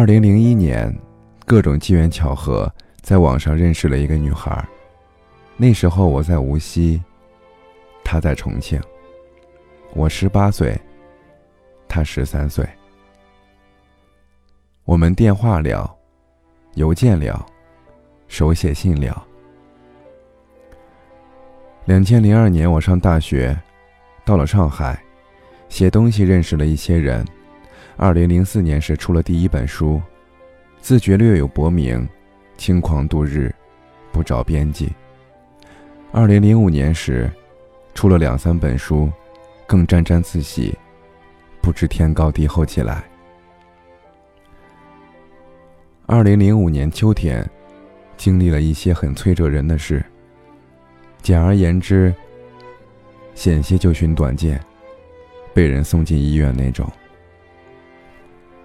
二零零一年，各种机缘巧合，在网上认识了一个女孩。那时候我在无锡，她在重庆。我十八岁，她十三岁。我们电话聊，邮件聊，手写信聊。两千零二年，我上大学，到了上海，写东西认识了一些人。二零零四年时出了第一本书，自觉略有薄名，轻狂度日，不着边际。二零零五年时，出了两三本书，更沾沾自喜，不知天高地厚起来。二零零五年秋天，经历了一些很摧折人的事。简而言之，险些就寻短见，被人送进医院那种。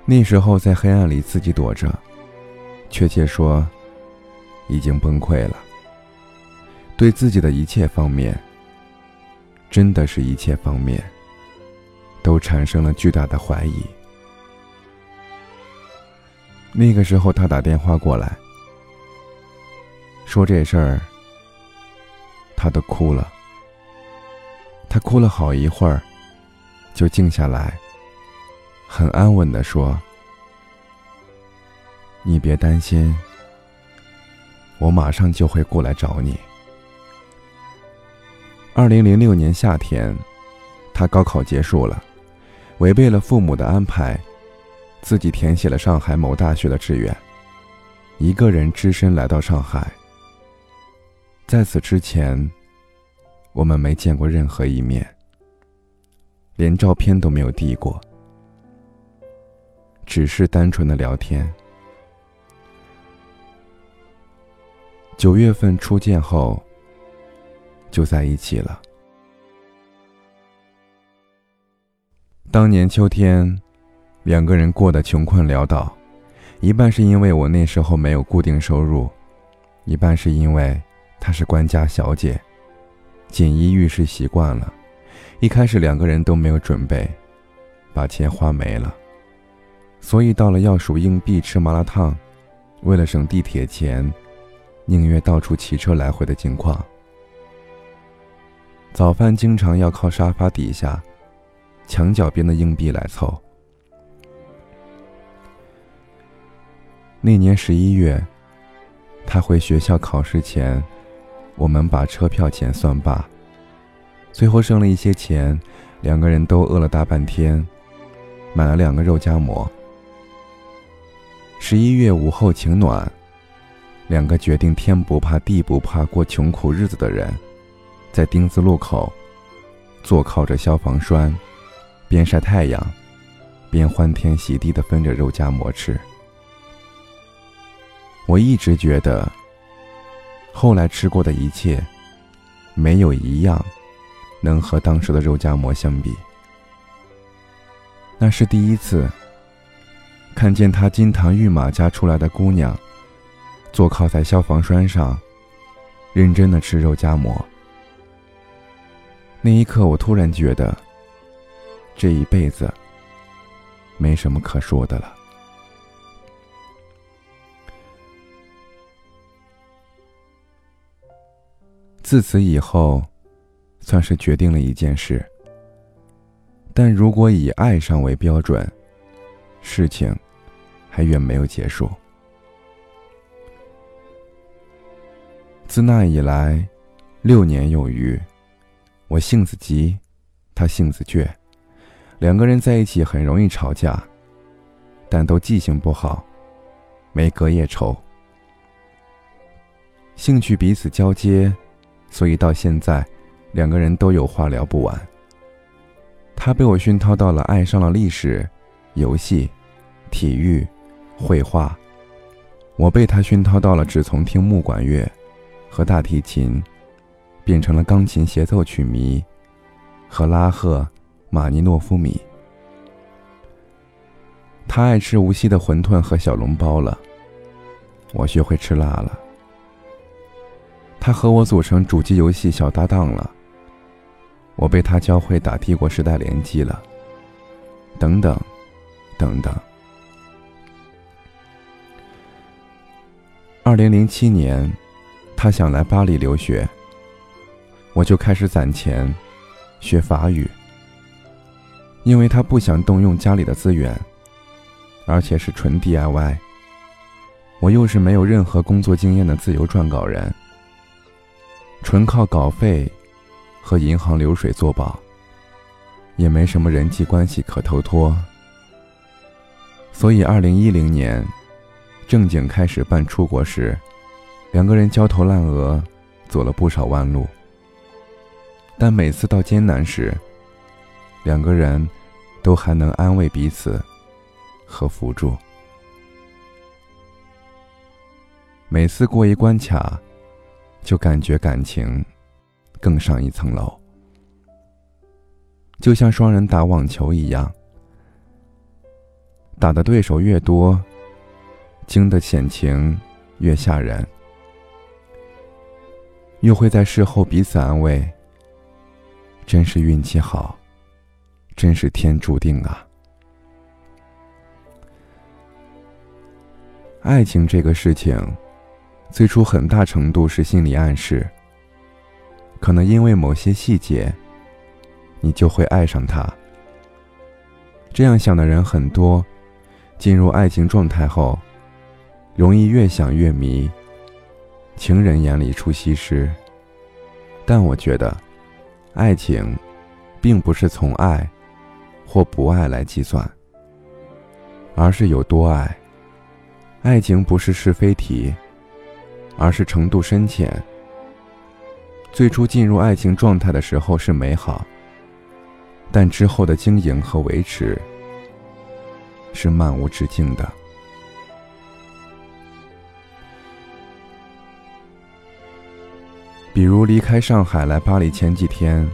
那时候在黑暗里自己躲着，确切说，已经崩溃了。对自己的一切方面，真的是一切方面，都产生了巨大的怀疑。那个时候，他打电话过来，说这事儿，他都哭了。他哭了好一会儿，就静下来，很安稳的说：“你别担心，我马上就会过来找你。”二零零六年夏天，他高考结束了，违背了父母的安排，自己填写了上海某大学的志愿，一个人只身来到上海。在此之前，我们没见过任何一面，连照片都没有递过，只是单纯的聊天。九月份初见后。就在一起了。当年秋天，两个人过得穷困潦倒，一半是因为我那时候没有固定收入，一半是因为她是官家小姐，锦衣玉食习惯了。一开始两个人都没有准备，把钱花没了，所以到了要数硬币吃麻辣烫，为了省地铁钱，宁愿到处骑车来回的境况。早饭经常要靠沙发底下、墙角边的硬币来凑。那年十一月，他回学校考试前，我们把车票钱算罢，最后剩了一些钱，两个人都饿了大半天，买了两个肉夹馍。十一月午后晴暖，两个决定天不怕地不怕过穷苦日子的人。在丁字路口，坐靠着消防栓，边晒太阳，边欢天喜地的分着肉夹馍吃。我一直觉得，后来吃过的一切，没有一样能和当时的肉夹馍相比。那是第一次看见他金堂玉马家出来的姑娘，坐靠在消防栓上，认真的吃肉夹馍。那一刻，我突然觉得，这一辈子没什么可说的了。自此以后，算是决定了一件事。但如果以爱上为标准，事情还远没有结束。自那以来，六年有余。我性子急，他性子倔，两个人在一起很容易吵架，但都记性不好，没隔夜仇。兴趣彼此交接，所以到现在，两个人都有话聊不完。他被我熏陶到了爱上了历史、游戏、体育、绘画；我被他熏陶到了只从听木管乐和大提琴。变成了钢琴协奏曲迷和拉赫马尼诺夫迷。他爱吃无锡的馄饨和小笼包了，我学会吃辣了。他和我组成主机游戏小搭档了，我被他教会打帝国时代联机了。等等，等等。二零零七年，他想来巴黎留学，我就开始攒钱学法语，因为他不想动用家里的资源，而且是纯 DIY。我又是没有任何工作经验的自由撰稿人，纯靠稿费和银行流水作保，也没什么人际关系可投托，所以二零一零年。正经开始办出国时，两个人焦头烂额，走了不少弯路。但每次到艰难时，两个人都还能安慰彼此和辅助。每次过一关卡，就感觉感情更上一层楼，就像双人打网球一样，打的对手越多。经的险情越吓人，又会在事后彼此安慰。真是运气好，真是天注定啊！爱情这个事情，最初很大程度是心理暗示。可能因为某些细节，你就会爱上他。这样想的人很多，进入爱情状态后。容易越想越迷，情人眼里出西施。但我觉得，爱情，并不是从爱或不爱来计算，而是有多爱。爱情不是是非题，而是程度深浅。最初进入爱情状态的时候是美好，但之后的经营和维持是漫无止境的。比如离开上海来巴黎前几天，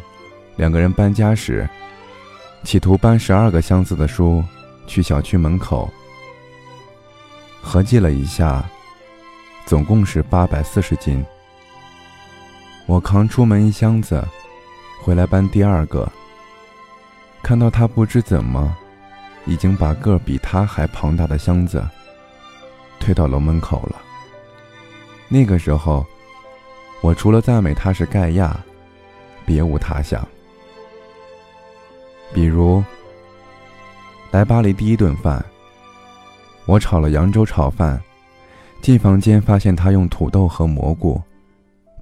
两个人搬家时，企图搬十二个箱子的书去小区门口。合计了一下，总共是八百四十斤。我扛出门一箱子，回来搬第二个，看到他不知怎么，已经把个比他还庞大的箱子推到楼门口了。那个时候。我除了赞美他是盖亚，别无他想。比如，来巴黎第一顿饭，我炒了扬州炒饭，进房间发现他用土豆和蘑菇，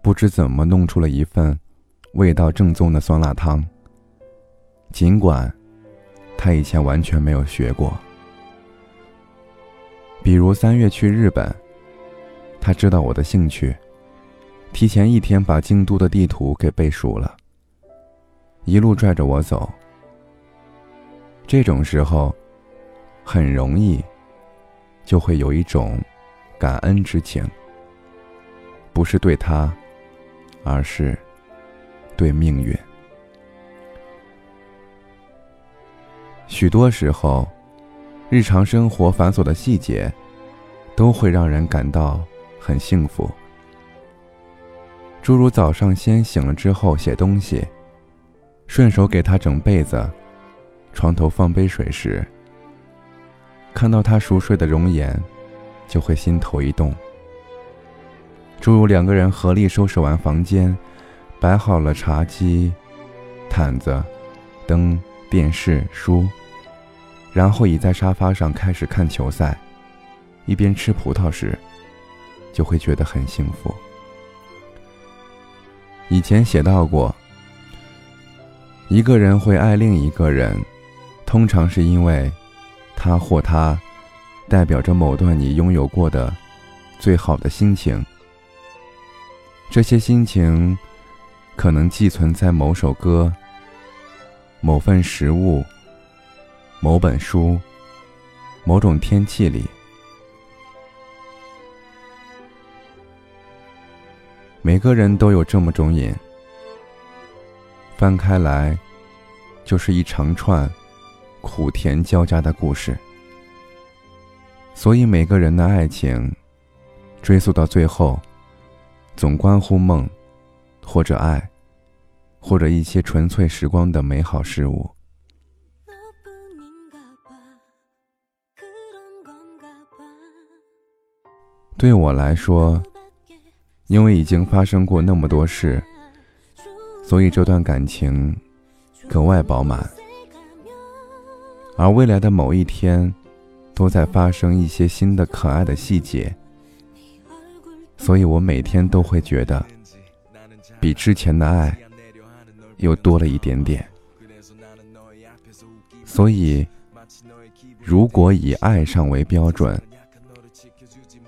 不知怎么弄出了一份味道正宗的酸辣汤。尽管他以前完全没有学过。比如三月去日本，他知道我的兴趣。提前一天把京都的地图给背熟了，一路拽着我走。这种时候，很容易就会有一种感恩之情，不是对他，而是对命运。许多时候，日常生活繁琐的细节，都会让人感到很幸福。诸如早上先醒了之后写东西，顺手给他整被子，床头放杯水时，看到他熟睡的容颜，就会心头一动。诸如两个人合力收拾完房间，摆好了茶几、毯子、灯、电视、书，然后倚在沙发上开始看球赛，一边吃葡萄时，就会觉得很幸福。以前写到过，一个人会爱另一个人，通常是因为他或她代表着某段你拥有过的最好的心情。这些心情可能寄存在某首歌、某份食物、某本书、某种天气里。每个人都有这么种瘾。翻开来就是一长串苦甜交加的故事。所以每个人的爱情追溯到最后总关乎梦或者爱或者一些纯粹时光的美好事物。对我来说因为已经发生过那么多事所以这段感情格外饱满。而未来的某一天都在发生一些新的可爱的细节所以我每天都会觉得比之前的爱又多了一点点。所以如果以爱上为标准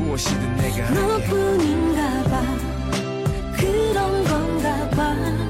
무엇이든 내가 너뿐인가 봐. 그런 건가 봐.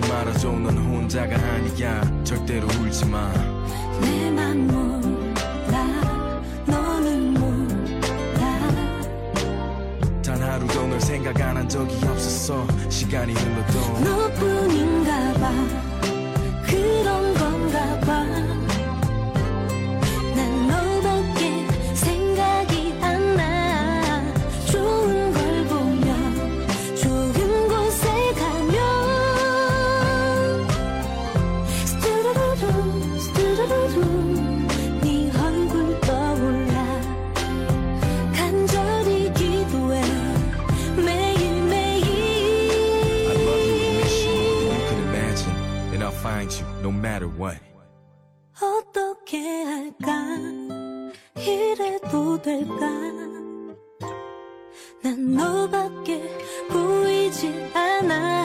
잊지 말아줘 넌 혼자가 아니야. 절대로 울지 마. 내맘 몰라 너는 몰라. 단 하루도 널 생각 안 한 적이 없었어. 시간이 흘러도 너뿐이 you no matter what. 어떻게 할까? 이래도 될까? 난 너밖에 보이지 않아.